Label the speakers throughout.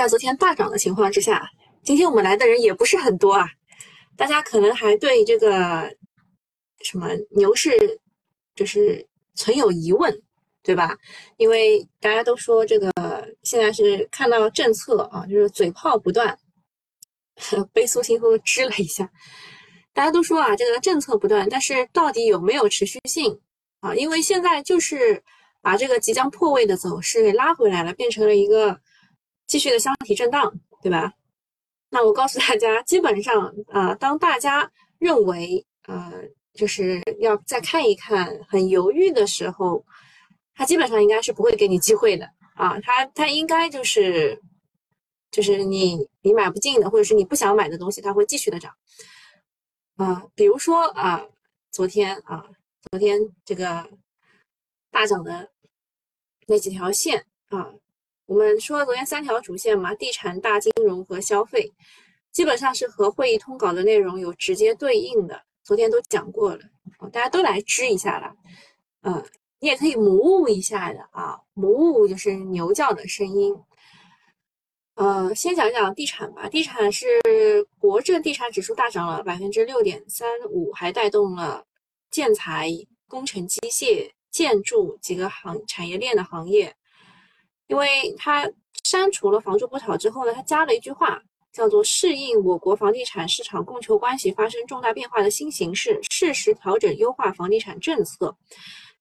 Speaker 1: 在昨天大涨的情况之下，今天我们来的人也不是很多啊。大家可能还对这个什么牛市就是存有疑问，对吧？因为大家都说这个现在是看到政策啊，就是嘴炮不断，悲苏心夫支了一下。大家都说啊，这个政策不断，但是到底有没有持续性啊？因为现在就是把这个即将破位的走势给拉回来了，变成了一个继续的箱体震荡，对吧？那我告诉大家，基本上啊，当大家认为呃，就是要再看一看，很犹豫的时候，它基本上应该是不会给你机会的啊，它它应该就是就是你你买不进的，或者是你不想买的东西，它会继续的涨啊。比如说啊，昨天啊，昨天这个大涨的那几条线啊。我们说昨天三条主线嘛，地产、大金融和消费，基本上是和会议通稿的内容有直接对应的。昨天都讲过了，大家都来支一下了。嗯，你也可以模糊一下的啊，模糊就是牛叫的声音。呃，先讲讲地产吧，地产是国证地产指数大涨了百分之六点三五，还带动了建材、工程机械、建筑几个行产业链的行业。因为它删除了“房住不炒”之后呢，它加了一句话，叫做“适应我国房地产市场供求关系发生重大变化的新形势，适时调整优化房地产政策”，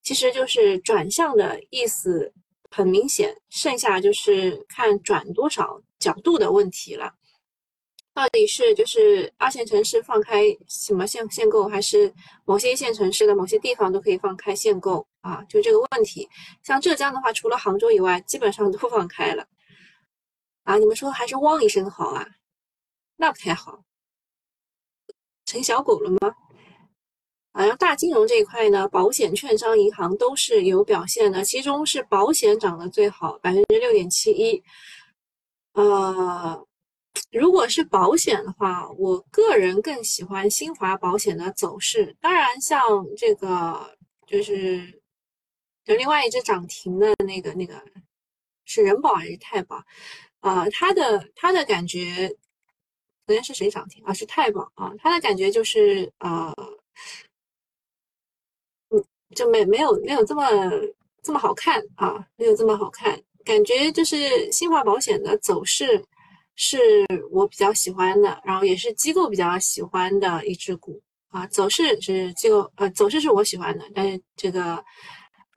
Speaker 1: 其实就是转向的意思，很明显，剩下就是看转多少角度的问题了。到底是就是二线城市放开什么限限购，还是某些一线城市的某些地方都可以放开限购啊？就这个问题。像浙江的话，除了杭州以外，基本上都放开了啊。你们说还是汪一声好啊？那不太好，成小狗了吗？啊，然后大金融这一块呢，保险、券商、银行都是有表现的，其中是保险涨得最好，百分之六点七一，呃。如果是保险的话，我个人更喜欢新华保险的走势。当然，像这个就是有另外一只涨停的那个那个是人保还是太保？啊，它的它的感觉昨天是谁涨停啊？是太保啊，它的感觉就是啊，嗯，就没没有没有这么这么好看啊，没有这么好看，感觉就是新华保险的走势。是我比较喜欢的，然后也是机构比较喜欢的一只股啊，走势是机构呃，走势是我喜欢的，但是这个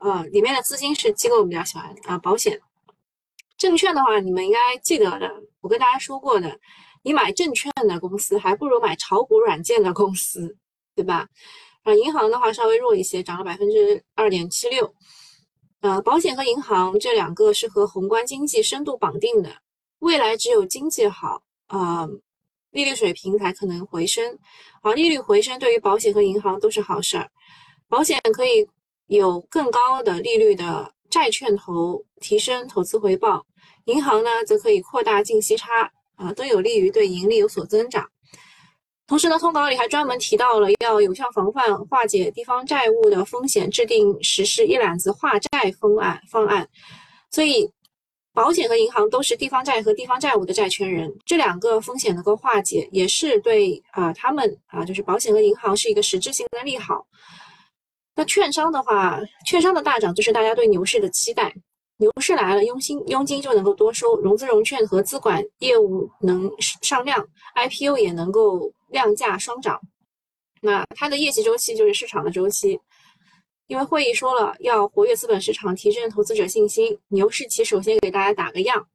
Speaker 1: 呃里面的资金是机构比较喜欢啊。保险、证券的话，你们应该记得的，我跟大家说过的，你买证券的公司还不如买炒股软件的公司，对吧？啊，银行的话稍微弱一些，涨了百分之二点七六。呃，保险和银行这两个是和宏观经济深度绑定的。未来只有经济好啊，利率水平才可能回升。啊，利率回升对于保险和银行都是好事儿。保险可以有更高的利率的债券投，提升投资回报；银行呢，则可以扩大净息差啊，都有利于对盈利有所增长。同时呢，通稿里还专门提到了要有效防范化解地方债务的风险，制定实施一揽子化债方案方案。所以。保险和银行都是地方债和地方债务的债权人，这两个风险能够化解，也是对啊他们啊，就是保险和银行是一个实质性的利好。那券商的话，券商的大涨就是大家对牛市的期待，牛市来了，佣金佣金就能够多收，融资融券和资管业务能上量，IPO 也能够量价双涨。那它的业绩周期就是市场的周期。因为会议说了要活跃资本市场，提振投资者信心，牛市期首先给大家打个样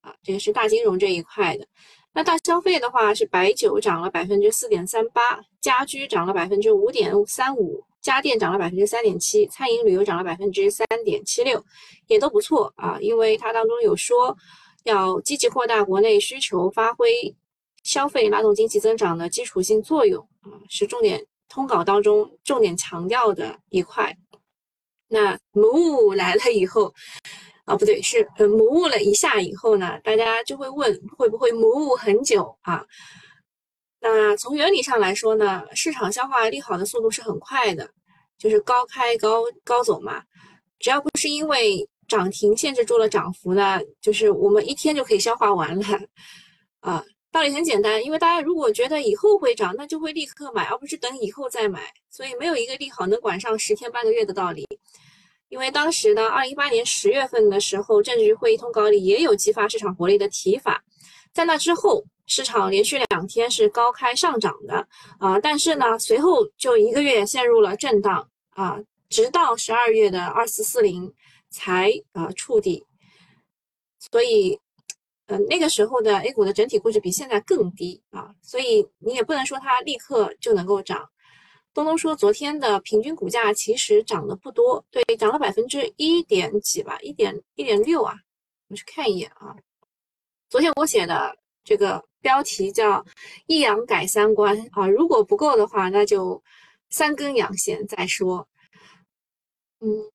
Speaker 1: 啊，这个是大金融这一块的。那大消费的话是白酒涨了百分之四点三八，家居涨了百分之五点三五，家电涨了百分之三点七，餐饮旅游涨了百分之三点七六，也都不错啊。因为它当中有说要积极扩大国内需求，发挥消费拉动经济增长的基础性作用啊，是重点通稿当中重点强调的一块。那魔雾来了以后，啊，不对，是呃魔雾了一下以后呢，大家就会问会不会魔雾很久啊？那从原理上来说呢，市场消化利好的速度是很快的，就是高开高高走嘛。只要不是因为涨停限制住了涨幅呢，就是我们一天就可以消化完了啊。道理很简单，因为大家如果觉得以后会涨，那就会立刻买，而不是等以后再买。所以没有一个利好能管上十天半个月的道理。因为当时呢二零一八年十月份的时候，政治局会议通稿里也有激发市场活力的提法。在那之后，市场连续两天是高开上涨的啊，但是呢，随后就一个月陷入了震荡啊，直到十二月的二四四零才啊触底。所以。嗯，那个时候的 A 股的整体估值比现在更低啊，所以你也不能说它立刻就能够涨。东东说，昨天的平均股价其实涨得不多，对，涨了百分之一点几吧，一点一点六啊。我去看一眼啊，昨天我写的这个标题叫“一阳改三观”啊，如果不够的话，那就三根阳线再说。嗯。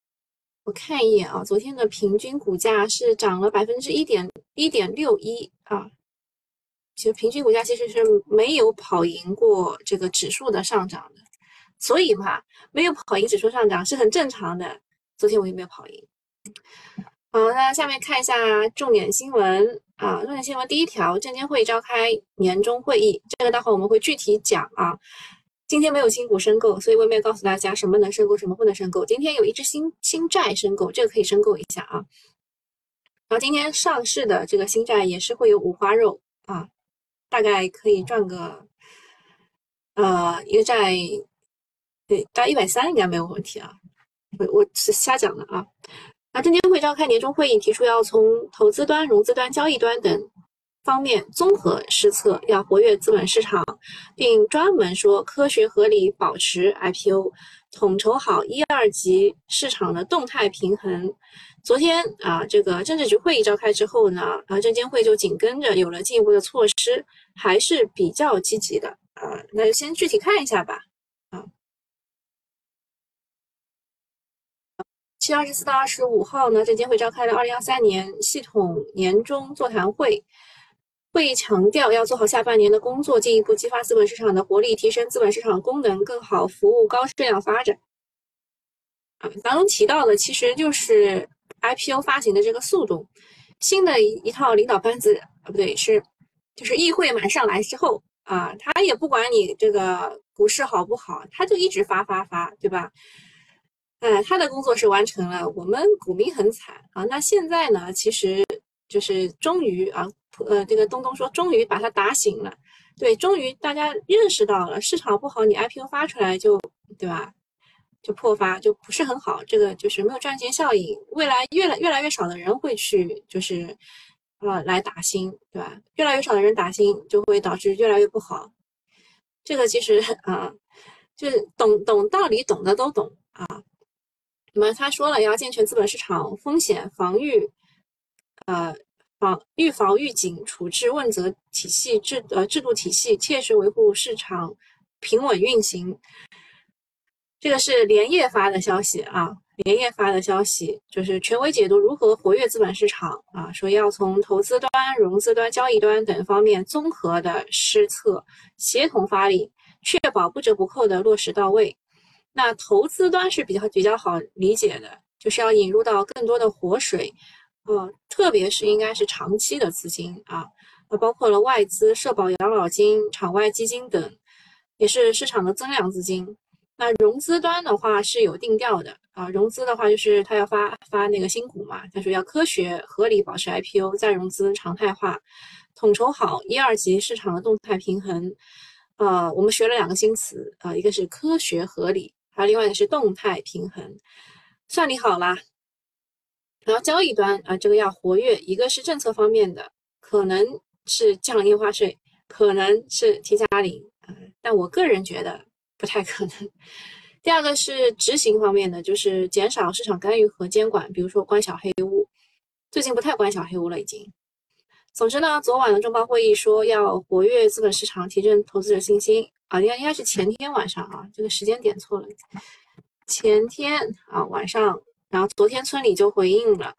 Speaker 1: 我看一眼啊，昨天的平均股价是涨了百分之一点一点六一啊。其实平均股价其实是没有跑赢过这个指数的上涨的，所以嘛，没有跑赢指数上涨是很正常的。昨天我也没有跑赢。好，那下面看一下重点新闻啊，重点新闻第一条，证监会召开年终会议，这个待会我们会具体讲啊。今天没有新股申购，所以我也没有告诉大家什么能申购，什么不能申购。今天有一只新新债申购，这个可以申购一下啊。然后今天上市的这个新债也是会有五花肉啊，大概可以赚个呃一个债，对，大概一百三应该没有问题啊。我我是瞎讲的啊。证监会召开年终会议，提出要从投资端、融资端、交易端等。方面综合施策，要活跃资本市场，并专门说科学合理保持 IPO，统筹好一二级市场的动态平衡。昨天啊，这个政治局会议召开之后呢，啊，证监会就紧跟着有了进一步的措施，还是比较积极的啊。那就先具体看一下吧。啊，七月二十四到二十五号呢，证监会召开了二零二三年系统年终座谈会。会议强调，要做好下半年的工作，进一步激发资本市场的活力，提升资本市场功能，更好服务高质量发展。啊，当中提到的其实就是 IPO 发行的这个速度。新的一一套领导班子啊，不对，是就是议会满上来之后啊，他也不管你这个股市好不好，他就一直发发发，对吧？哎，他的工作是完成了，我们股民很惨啊。那现在呢，其实就是终于啊。呃，这个东东说，终于把他打醒了，对，终于大家认识到了市场不好，你 IPO 发出来就，对吧？就破发就不是很好，这个就是没有赚钱效应。未来越来越来越少的人会去，就是啊来打新，对吧？越来越少的人打新，就会导致越来越不好。这个其实 啊，就是懂懂道理，懂的都懂啊。那么他说了，要健全资本市场风险防御，呃。防预防预警处置问责体系制呃制度体系，切实维护市场平稳运行。这个是连夜发的消息啊，连夜发的消息就是权威解读如何活跃资本市场啊，说要从投资端、融资端、交易端等方面综合的施策，协同发力，确保不折不扣的落实到位。那投资端是比较比较好理解的，就是要引入到更多的活水。呃，特别是应该是长期的资金啊，那包括了外资、社保、养老金、场外基金等，也是市场的增量资金。那融资端的话是有定调的啊，融资的话就是他要发发那个新股嘛，他说要科学合理保持 IPO 再融资常态化，统筹好一二级市场的动态平衡。呃，我们学了两个新词啊，一个是科学合理，还有另外的是动态平衡，算你好啦。然后交易端啊，这个要活跃，一个是政策方面的，可能是降印花税，可能是提加零啊，但我个人觉得不太可能。第二个是执行方面的，就是减少市场干预和监管，比如说关小黑屋，最近不太关小黑屋了已经。总之呢，昨晚的中报会议说要活跃资本市场，提振投资者信心啊，应该应该是前天晚上啊，这个时间点错了，前天啊晚上。然后昨天村里就回应了，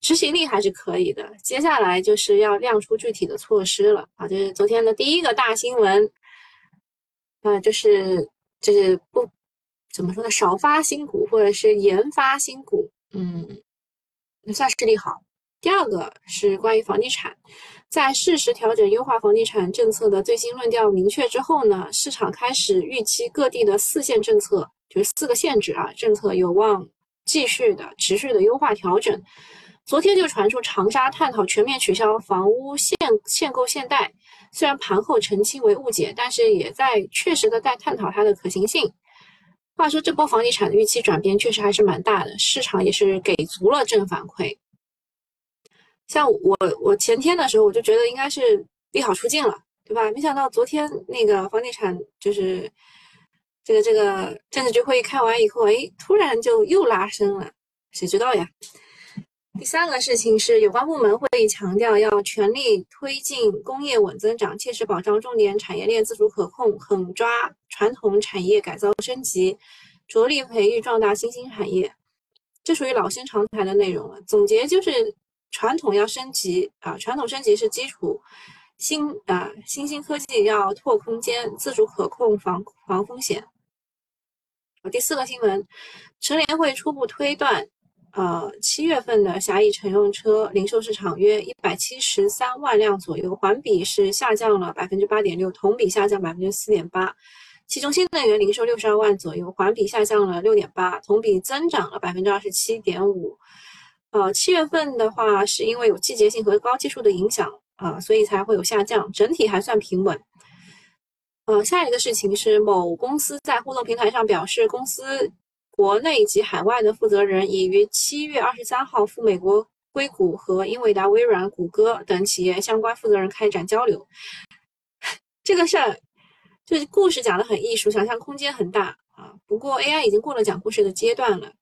Speaker 1: 执行力还是可以的。接下来就是要亮出具体的措施了啊！这是昨天的第一个大新闻，啊，就是就是不怎么说呢，少发新股或者是研发新股，嗯，算是利好。第二个是关于房地产，在适时调整优化房地产政策的最新论调明确之后呢，市场开始预期各地的四线政策，就是四个限制啊，政策有望继续的持续的优化调整。昨天就传出长沙探讨全面取消房屋限限购限贷，虽然盘后澄清为误解，但是也在确实的在探讨它的可行性。话说这波房地产的预期转变确实还是蛮大的，市场也是给足了正反馈。像我，我前天的时候我就觉得应该是利好出尽了，对吧？没想到昨天那个房地产就是这个这个政治局会议开完以后，哎，突然就又拉升了，谁知道呀？第三个事情是，有关部门会议强调要全力推进工业稳增长，切实保障重点产业链自主可控，狠抓传统产业改造升级，着力培育壮大新兴产业。这属于老生常谈的内容了。总结就是。传统要升级啊，传统升级是基础，新啊新兴科技要拓空间，自主可控防防风险。第四个新闻，乘联会初步推断，呃，七月份的狭义乘用车零售市场约一百七十三万辆左右，环比是下降了百分之八点六，同比下降百分之四点八。其中新能源零售六十二万左右，环比下降了六点八，同比增长了百分之二十七点五。呃，七月份的话，是因为有季节性和高基数的影响啊，所以才会有下降，整体还算平稳。呃，下一个事情是，某公司在互动平台上表示，公司国内及海外的负责人已于七月二十三号赴美国硅谷和英伟达、微软、谷歌等企业相关负责人开展交流。这个事儿就是故事讲的很艺术，想象空间很大啊。不过 AI 已经过了讲故事的阶段了，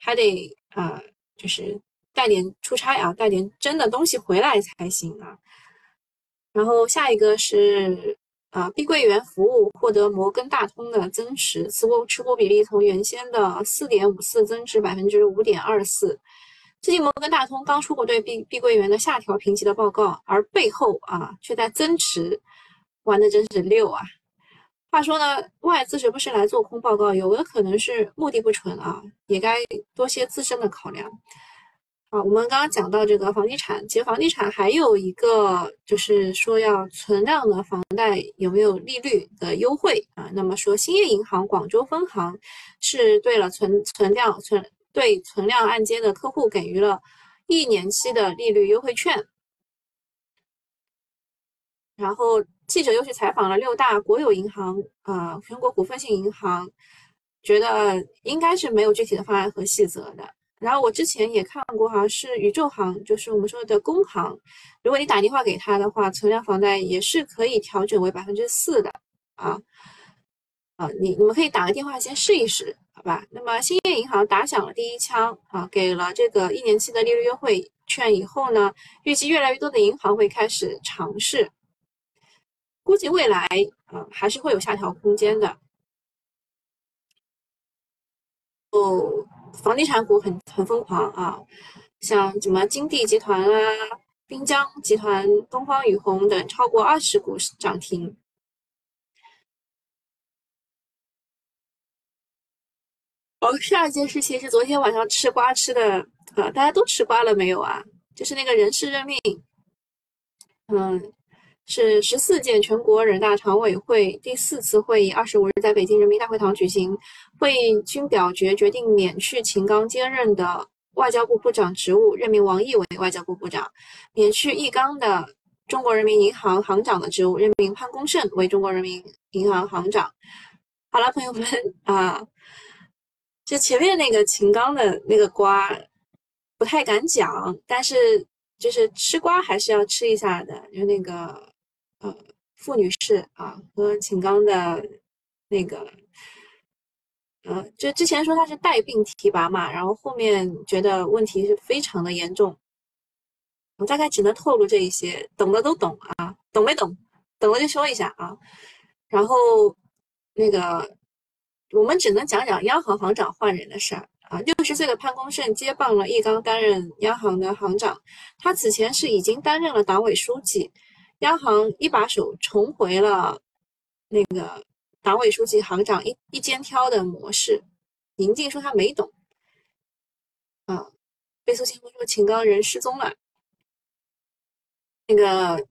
Speaker 1: 还得啊，就是。带点出差啊，带点真的东西回来才行啊。然后下一个是啊，碧桂园服务获得摩根大通的增持，持股持股比例从原先的四点五四增至百分之五点二四。最近摩根大通刚出过对碧碧桂园的下调评级的报告，而背后啊却在增持，玩的真是溜啊。话说呢，外资是不是来做空报告，有的可能是目的不纯啊，也该多些自身的考量。啊，我们刚刚讲到这个房地产，其实房地产还有一个就是说要存量的房贷有没有利率的优惠啊？那么说兴业银行广州分行是对了存存量存对存量按揭的客户给予了一年期的利率优惠券。然后记者又去采访了六大国有银行啊，全国股份性银行，觉得应该是没有具体的方案和细则的。然后我之前也看过，好像是宇宙行，就是我们说的工行。如果你打电话给他的话，存量房贷也是可以调整为百分之四的啊啊！你你们可以打个电话先试一试，好吧？那么兴业银行打响了第一枪啊，给了这个一年期的利率优惠券以后呢，预计越来越多的银行会开始尝试，估计未来啊还是会有下调空间的。哦。房地产股很很疯狂啊，像什么金地集团啊、滨江集团、东方雨虹等，超过二十股涨停。哦，下一件事情是昨天晚上吃瓜吃的啊，大家都吃瓜了没有啊？就是那个人事任命，嗯。是十四届全国人大常委会第四次会议二十五日在北京人民大会堂举行，会议均表决决定免去秦刚兼任的外交部部长职务，任命王毅为外交部部长；免去易纲的中国人民银行行长的职务，任命潘功胜为中国人民银行行长。好了，朋友们啊，就前面那个秦刚的那个瓜不太敢讲，但是就是吃瓜还是要吃一下的，就那个。呃，傅女士啊，和秦刚的那个，呃，就之前说他是带病提拔嘛，然后后面觉得问题是非常的严重，我大概只能透露这一些，懂的都懂啊，懂没懂？懂了就说一下啊。然后那个，我们只能讲讲央行行长换人的事儿啊。六十岁的潘功胜接棒了易纲担任央行的行长，他此前是已经担任了党委书记。央行一把手重回了那个党委书记、行长一一肩挑的模式。宁静说他没懂，啊，微速清风说秦刚人失踪了。那个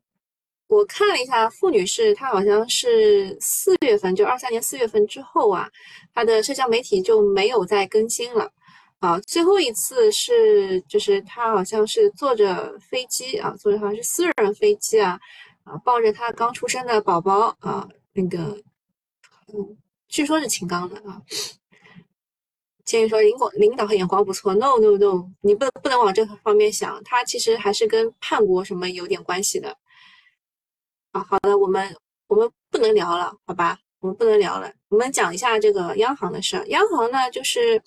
Speaker 1: 我看了一下，傅女士她好像是四月份，就二三年四月份之后啊，她的社交媒体就没有再更新了。啊，最后一次是就是他好像是坐着飞机啊，坐着好像是私人飞机啊，啊抱着他刚出生的宝宝啊，那个嗯，据说是秦刚的啊。建议说领导领导眼光不错，no no no，你不不能往这方面想，他其实还是跟叛国什么有点关系的。啊，好的，我们我们不能聊了，好吧，我们不能聊了，我们讲一下这个央行的事儿。央行呢，就是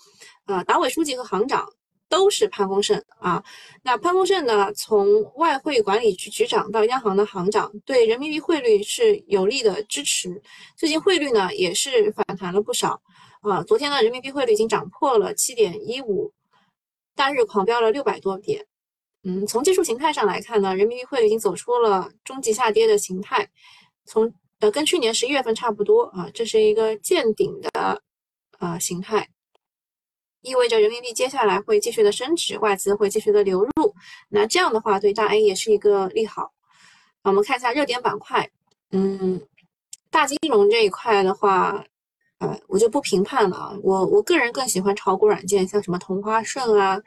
Speaker 1: 呃，党委书记和行长都是潘功胜啊。那潘功胜呢，从外汇管理局局长到央行的行长，对人民币汇率是有力的支持。最近汇率呢，也是反弹了不少。啊，昨天呢，人民币汇率已经涨破了七点一五，单日狂飙了六百多点。嗯，从技术形态上来看呢，人民币汇率已经走出了中级下跌的形态，从呃跟去年十一月份差不多啊，这是一个见顶的呃形态，意味着人民币接下来会继续的升值，外资会继续的流入。那这样的话，对大 A 也是一个利好。我们看一下热点板块，嗯，大金融这一块的话。呃，我就不评判了啊，我我个人更喜欢炒股软件，像什么同花顺啊，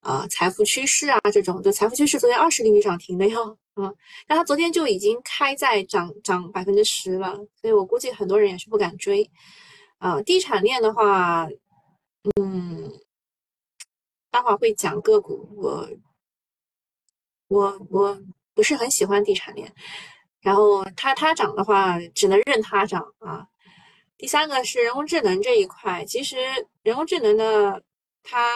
Speaker 1: 啊财富趋势啊这种，就财富趋势昨天二十厘米涨停的哟，啊，但它昨天就已经开在涨涨百分之十了，所以我估计很多人也是不敢追，啊，地产链的话，嗯，待会儿会讲个股，我我我不是很喜欢地产链，然后它它涨的话，只能任它涨啊。第三个是人工智能这一块，其实人工智能呢，它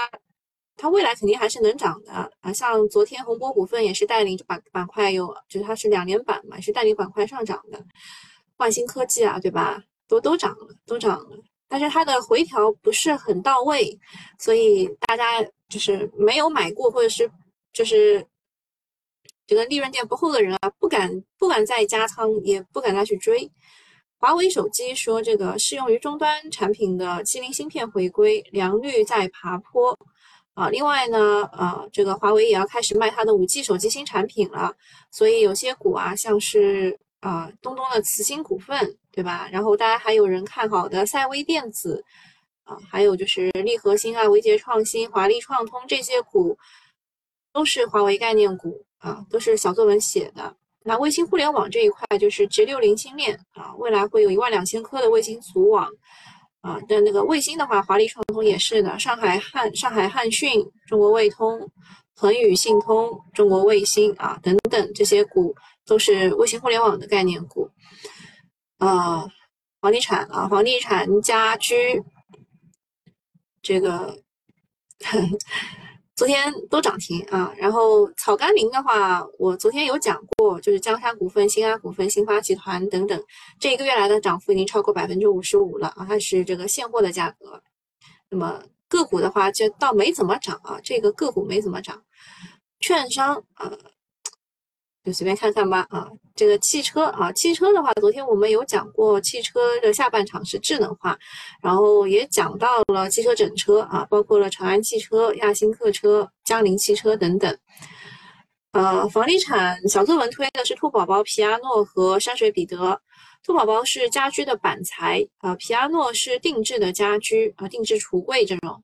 Speaker 1: 它未来肯定还是能涨的啊。像昨天宏博股份也是带领板板块有，就是它是两连板嘛，是带领板块上涨的。万兴科技啊，对吧？都都涨了，都涨了。但是它的回调不是很到位，所以大家就是没有买过或者是就是这个利润垫不厚的人啊，不敢不敢再加仓，也不敢再去追。华为手机说，这个适用于终端产品的麒麟芯片回归良率在爬坡啊。另外呢，呃，这个华为也要开始卖它的五 G 手机新产品了，所以有些股啊，像是啊东东的慈芯股份，对吧？然后大家还有人看好的赛微电子啊，还有就是利和兴啊、维杰创新、华丽创通这些股，都是华为概念股啊，都是小作文写的。那卫星互联网这一块就是 G 六零星链啊，未来会有一万两千颗的卫星组网啊。的那个卫星的话，华丽创通也是的，上海汉、上海汉讯、中国卫通、恒宇信通、中国卫星啊等等这些股都是卫星互联网的概念股啊。房地产啊，房地产家居这个。昨天都涨停啊，然后草甘膦的话，我昨天有讲过，就是江山股份、新安股份、新发集团等等，这一个月来的涨幅已经超过百分之五十五了啊，它是这个现货的价格。那么个股的话，就倒没怎么涨啊，这个个股没怎么涨，券商啊。就随便看看吧啊，这个汽车啊，汽车的话，昨天我们有讲过，汽车的下半场是智能化，然后也讲到了汽车整车啊，包括了长安汽车、亚星客车、江铃汽车等等。呃，房地产小作文推的是兔宝宝、皮亚诺和山水彼得。兔宝宝是家居的板材啊，皮亚诺是定制的家居啊，定制橱柜这种。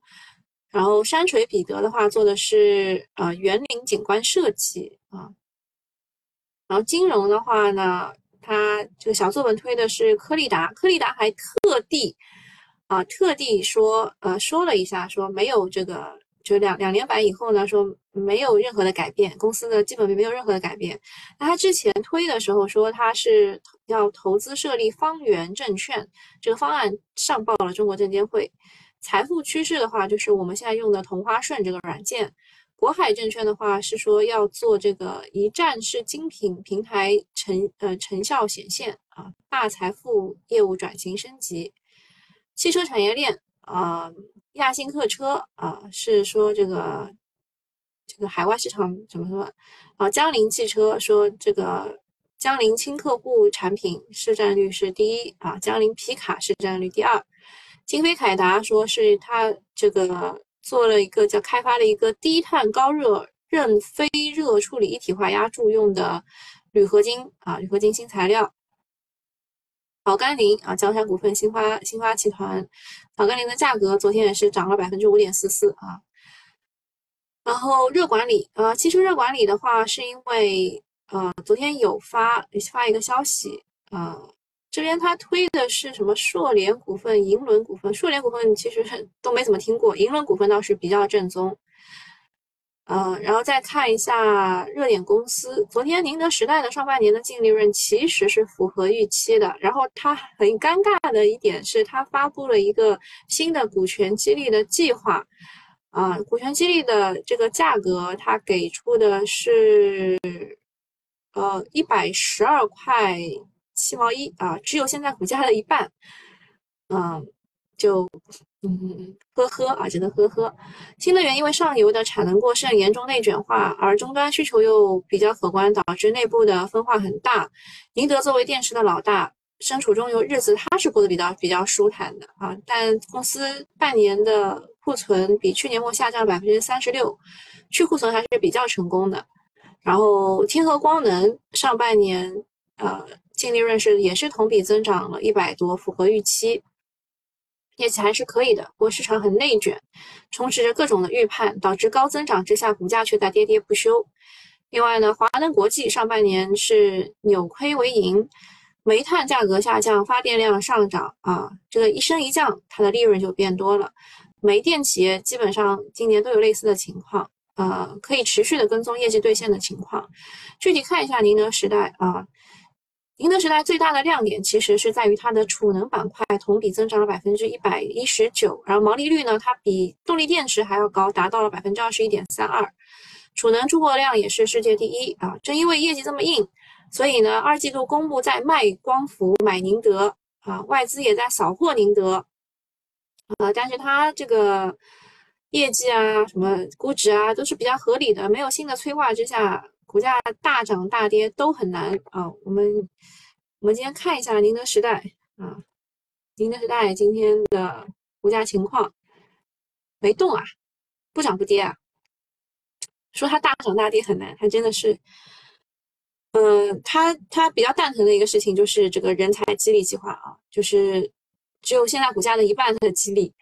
Speaker 1: 然后山水彼得的话，做的是呃园林景观设计啊。然后金融的话呢，它这个小作文推的是科利达，科利达还特地啊特地说呃说了一下，说没有这个就两两年板以后呢，说没有任何的改变，公司的基本面没有任何的改变。那他之前推的时候说他是要投资设立方圆证券，这个方案上报了中国证监会。财富趋势的话，就是我们现在用的同花顺这个软件。国海证券的话是说要做这个一站式精品平台成呃成效显现啊，大财富业务转型升级。汽车产业链啊，亚星客车啊是说这个这个海外市场怎么说啊？江铃汽车说这个江铃轻客户产品市占率是第一啊，江铃皮卡市占率第二。金飞凯达说是它这个。做了一个叫开发了一个低碳高热韧非热处理一体化压铸用的铝合金啊，铝合金新材料。草甘膦啊，江山股份、新发新发集团，草甘膦的价格昨天也是涨了百分之五点四四啊。然后热管理啊，汽车热管理的话，是因为呃昨天有发发一个消息啊。这边他推的是什么？硕联股份、银轮股份。硕联股份其实都没怎么听过，银轮股份倒是比较正宗。呃，然后再看一下热点公司，昨天宁德时代的上半年的净利润其实是符合预期的。然后它很尴尬的一点是，它发布了一个新的股权激励的计划。啊，股权激励的这个价格，它给出的是呃一百十二块。七毛一啊，只有现在股价的一半，嗯，就嗯呵呵啊，只能呵呵。新能源因为上游的产能过剩、严重内卷化，而终端需求又比较可观，导致内部的分化很大。宁德作为电池的老大，身处中游日子，它是过得比较比较舒坦的啊。但公司半年的库存比去年末下降了百分之三十六，去库存还是比较成功的。然后天合光能上半年呃。净利润是也是同比增长了一百多，符合预期，业绩还是可以的。不过市场很内卷，充斥着各种的预判，导致高增长之下股价却在跌跌不休。另外呢，华能国际上半年是扭亏为盈，煤炭价格下降，发电量上涨啊，这个一升一降，它的利润就变多了。煤电企业基本上今年都有类似的情况，呃，可以持续的跟踪业绩兑现的情况。具体看一下宁德时代啊。宁德时代最大的亮点其实是在于它的储能板块同比增长了百分之一百一十九，然后毛利率呢，它比动力电池还要高，达到了百分之二十一点三二，储能出货量也是世界第一啊！正因为业绩这么硬，所以呢，二季度公布在卖光伏买宁德啊，外资也在扫货宁德啊，但是它这个业绩啊，什么估值啊，都是比较合理的，没有新的催化之下。股价大涨大跌都很难啊！我们我们今天看一下宁德时代啊，宁德时代今天的股价情况没动啊，不涨不跌啊。说它大涨大跌很难，它真的是，嗯，它它比较蛋疼的一个事情就是这个人才激励计划啊，就是只有现在股价的一半的激励。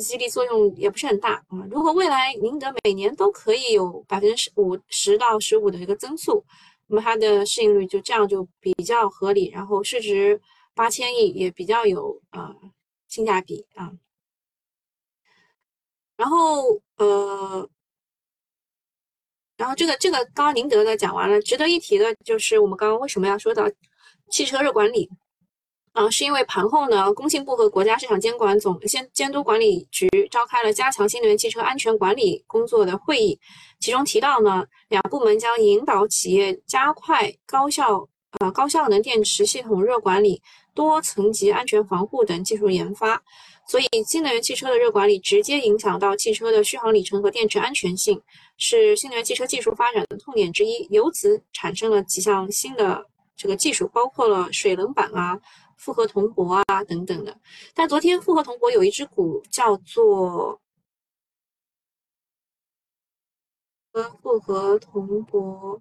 Speaker 1: 激励作用也不是很大啊。如果未来宁德每年都可以有百分之五十到十五的一个增速，那么它的市盈率就这样就比较合理，然后市值八千亿也比较有啊性价比啊。然后呃，然后这个这个刚刚宁德的讲完了，值得一提的就是我们刚刚为什么要说到汽车热管理？啊，是因为盘后呢，工信部和国家市场监管总监监督管理局召开了加强新能源汽车安全管理工作的会议，其中提到呢，两部门将引导企业加快高效呃高效能电池系统热管理、多层级安全防护等技术研发。所以，新能源汽车的热管理直接影响到汽车的续航里程和电池安全性，是新能源汽车技术发展的痛点之一。由此产生了几项新的这个技术，包括了水冷板啊。复合铜箔啊，等等的。但昨天复合铜箔有一只股叫做呃复合铜箔，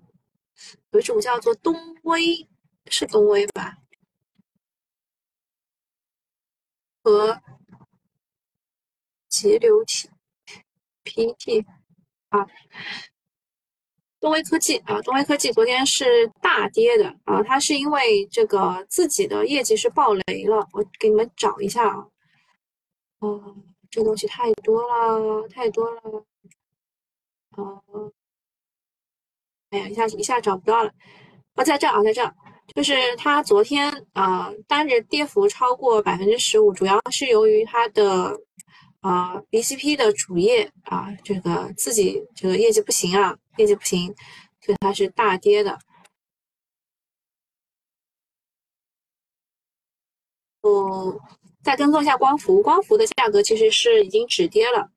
Speaker 1: 有一只股叫做东威，是东威吧？和节流体 PT 啊。东威科技啊，东威科技昨天是大跌的啊，它是因为这个自己的业绩是爆雷了。我给你们找一下啊，哦，这东西太多了，太多了，啊，哎呀，一下一下找不到了，啊，在这啊，在这，就是它昨天啊单日跌幅超过百分之十五，主要是由于它的。啊，BCP 的主业啊，这个自己这个业绩不行啊，业绩不行，所以它是大跌的。哦，再跟踪一下光伏，光伏的价格其实是已经止跌了。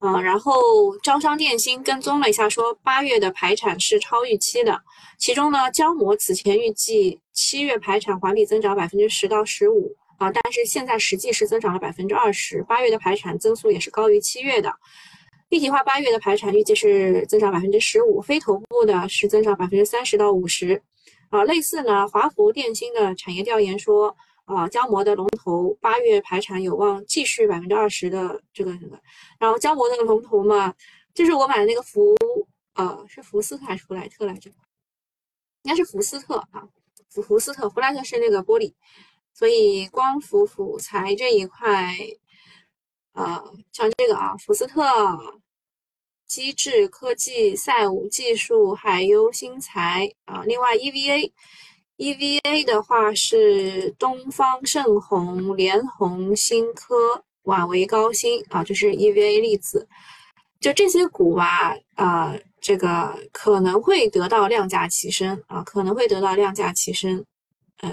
Speaker 1: 嗯，然后招商电芯跟踪了一下，说八月的排产是超预期的，其中呢，胶膜此前预计七月排产环比增长百分之十到十五。啊，但是现在实际是增长了百分之二十，八月的排产增速也是高于七月的。立体化八月的排产预计是增长百分之十五，非头部的是增长百分之三十到五十。啊，类似呢，华福电芯的产业调研说，啊，胶膜的龙头八月排产有望继续百分之二十的这个这个。然后胶膜那个龙头嘛，就是我买的那个福，呃，是福斯特还是福莱特来着？应该是福斯特啊，福福斯特，福莱特是那个玻璃。所以光伏辅材这一块，呃，像这个啊，福斯特。机智科技、赛武技术、海优新材啊，另外 EVA，EVA 的话是东方盛虹、联虹、新科、晚维高新啊，就是 EVA 粒子，就这些股吧，啊，这个可能会得到量价齐升啊，可能会得到量价齐升，呃，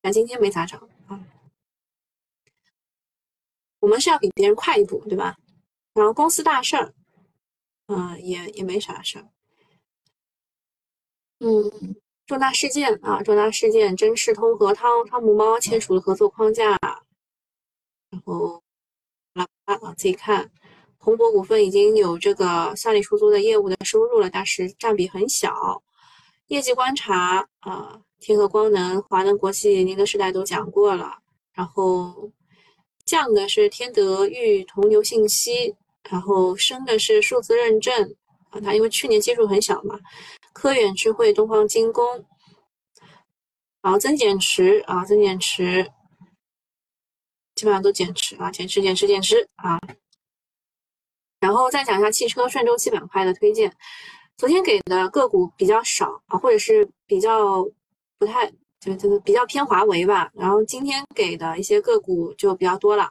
Speaker 1: 但今天没咋涨。我们是要比别人快一步，对吧？然后公司大事儿，嗯，也也没啥事儿。嗯，重大事件啊，重大事件，真视通和汤汤姆猫签署了合作框架。然后，啊啊，自己看，宏博股份已经有这个算力出租的业务的收入了，但是占比很小。业绩观察啊，天合光能、华能国际、宁德时代都讲过了，然后。降的是天德玉铜牛信息，然后升的是数字认证啊，它因为去年基数很小嘛。科远智慧、东方精工，然后增减持啊，增减持，基本上都减持啊，减持减持减持啊。然后再讲一下汽车顺周期板块的推荐，昨天给的个股比较少啊，或者是比较不太。就这个比较偏华为吧，然后今天给的一些个股就比较多了，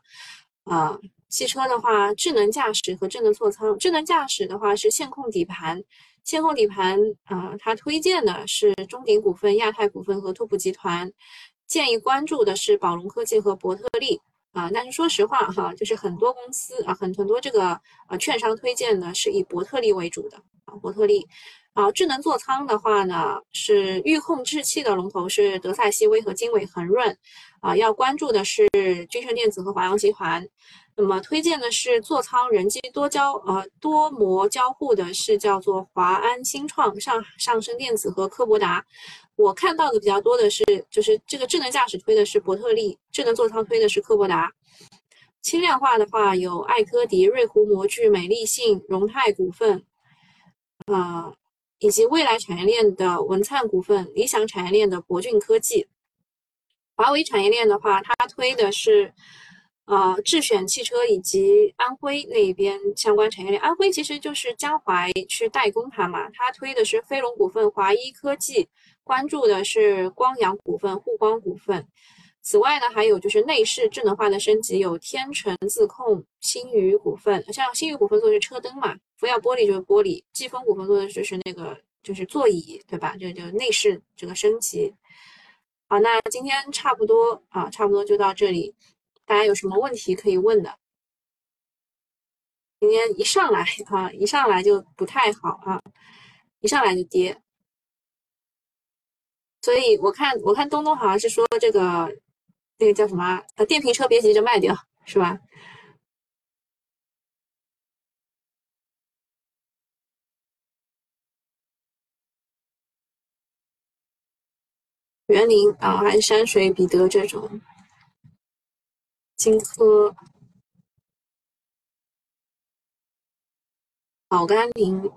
Speaker 1: 啊，汽车的话，智能驾驶和智能座舱，智能驾驶的话是线控底盘，线控底盘啊，它推荐的是中鼎股份、亚太股份和拓普集团，建议关注的是宝龙科技和博特利啊，但是说实话哈，就是很多公司啊，很很多这个呃券商推荐的是以博特利为主的啊，博特利。啊，智能座舱的话呢，是预控制器的龙头是德赛西威和经纬恒润，啊，要关注的是君盛电子和华阳集团。那么推荐的是座舱人机多交呃多模交互的是叫做华安新创、上上升电子和科博达。我看到的比较多的是，就是这个智能驾驶推的是伯特利，智能座舱推的是科博达。轻量化的话有艾科迪、瑞湖模具、美丽信、荣泰股份，啊。以及未来产业链的文灿股份、理想产业链的博骏科技、华为产业链的话，它推的是呃智选汽车以及安徽那边相关产业链。安徽其实就是江淮去代工它嘛，它推的是飞龙股份、华一科技，关注的是光阳股份、沪光股份。此外呢，还有就是内饰智能化的升级，有天成自控、新宇股份，像新宇股份做的是车灯嘛，福耀玻璃就是玻璃，季风股份做的就是那个就是座椅，对吧？就就内饰这个升级。好，那今天差不多啊，差不多就到这里，大家有什么问题可以问的？今天一上来啊，一上来就不太好啊，一上来就跌，所以我看我看东东好像是说这个。那个叫什么？呃，电瓶车别急着卖掉，是吧？园林啊，还是山水、彼得这种，金科、草甘膦、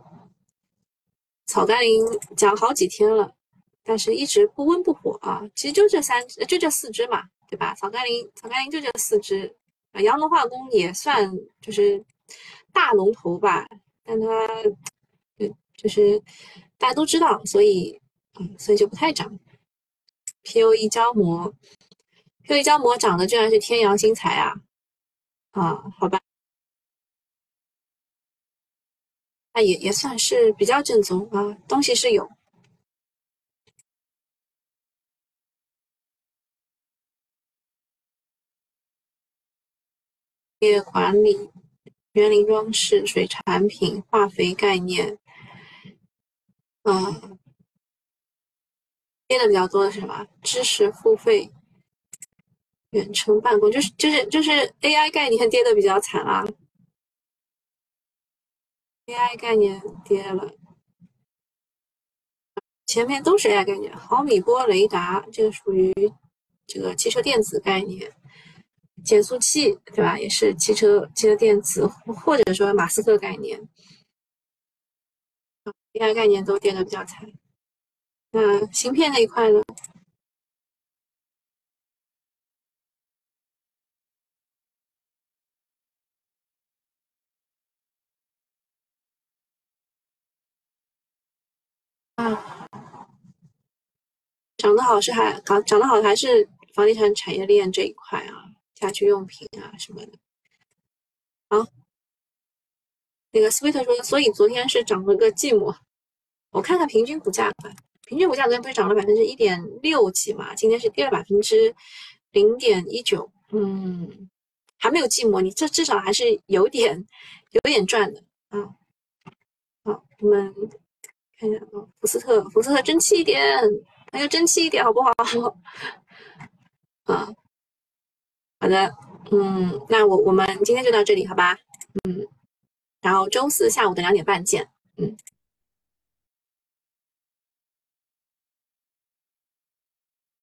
Speaker 1: 草甘膦讲好几天了，但是一直不温不火啊。其实就这三，就这四只嘛。对吧？草甘膦，草甘膦就这四只，啊，阳龙化工也算就是大龙头吧，但它，对，就是大家都知道，所以，嗯，所以就不太涨。POE 胶膜，POE 胶膜长得居然是天阳新材啊，啊，好吧，那也也算是比较正宗啊，东西是有。业管理、园林装饰、水产品、化肥概念，嗯跌的比较多的是什么？知识付费、远程办公，就是就是就是 AI 概念跌的比较惨啊，AI 概念跌了，前面都是 AI 概念，毫米波雷达这个属于这个汽车电子概念，减速器对吧？也是汽车汽车电子或者说马斯克概念，AI 概念都跌的比较惨。那芯片那一块呢？啊，涨得好是还涨涨得好还是房地产产业链这一块啊，家居用品啊什么的。好，那个 sweet 说，所以昨天是涨了个寂寞。我看看平均股价吧。平均股价昨天不是涨了百分之一点六几嘛？今天是跌了百分之零点一九，嗯，还没有寂寞，你这至少还是有点有点赚的啊。好，我们看一下啊，福斯特，福斯特争气一点，还要争气一点好不好？啊，好的，嗯，那我我们今天就到这里，好吧？嗯，然后周四下午的两点半见，嗯。